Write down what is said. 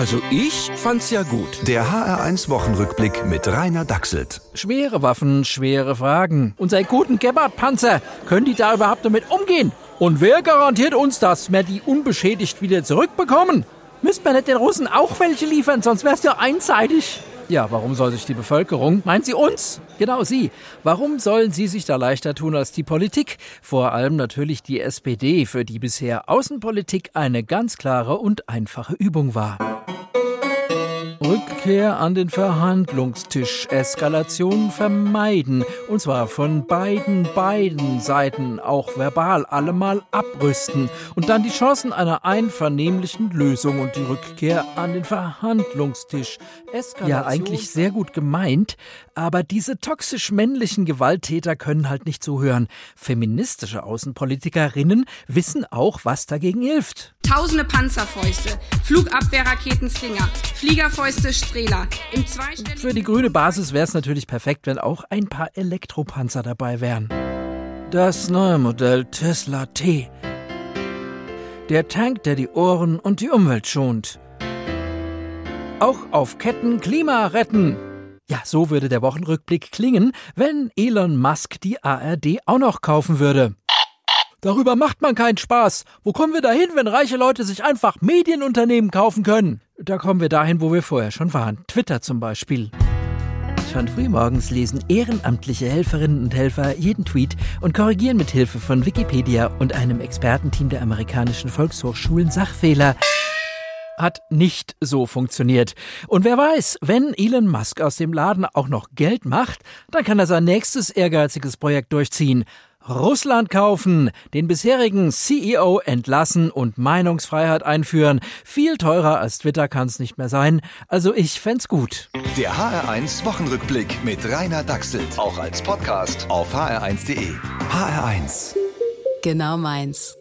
Also ich fand's ja gut. Der HR1 Wochenrückblick mit Rainer Dachselt. Schwere Waffen, schwere Fragen. Unsere guten Gebhardt-Panzer, können die da überhaupt damit umgehen? Und wer garantiert uns, dass wir die unbeschädigt wieder zurückbekommen? Müssten wir nicht den Russen auch welche liefern, sonst wär's ja einseitig. Ja, warum soll sich die Bevölkerung, meint sie uns? Genau sie. Warum sollen sie sich da leichter tun als die Politik? Vor allem natürlich die SPD, für die bisher Außenpolitik eine ganz klare und einfache Übung war. Rückkehr an den Verhandlungstisch, Eskalation vermeiden, und zwar von beiden, beiden Seiten, auch verbal allemal abrüsten und dann die Chancen einer einvernehmlichen Lösung und die Rückkehr an den Verhandlungstisch. Eskalation ja, eigentlich sehr gut gemeint, aber diese toxisch männlichen Gewalttäter können halt nicht zuhören. Feministische Außenpolitikerinnen wissen auch, was dagegen hilft. Tausende Panzerfäuste, Flugabwehrraketen Stinger, Fliegerfäuste Strehler. Im Für die grüne Basis wäre es natürlich perfekt, wenn auch ein paar Elektropanzer dabei wären. Das neue Modell Tesla T. Der Tank, der die Ohren und die Umwelt schont. Auch auf Ketten Klima retten. Ja, so würde der Wochenrückblick klingen, wenn Elon Musk die ARD auch noch kaufen würde. Darüber macht man keinen Spaß. Wo kommen wir dahin, wenn reiche Leute sich einfach Medienunternehmen kaufen können? Da kommen wir dahin, wo wir vorher schon waren. Twitter zum Beispiel. Schon frühmorgens lesen ehrenamtliche Helferinnen und Helfer jeden Tweet und korrigieren mit Hilfe von Wikipedia und einem Expertenteam der amerikanischen Volkshochschulen Sachfehler hat nicht so funktioniert. Und wer weiß, wenn Elon Musk aus dem Laden auch noch Geld macht, dann kann er sein nächstes ehrgeiziges Projekt durchziehen. Russland kaufen, den bisherigen CEO entlassen und Meinungsfreiheit einführen. Viel teurer als Twitter kann es nicht mehr sein. Also ich fände gut. Der HR1 Wochenrückblick mit Rainer Dachselt. Auch als Podcast auf hr1.de. HR1. Genau meins.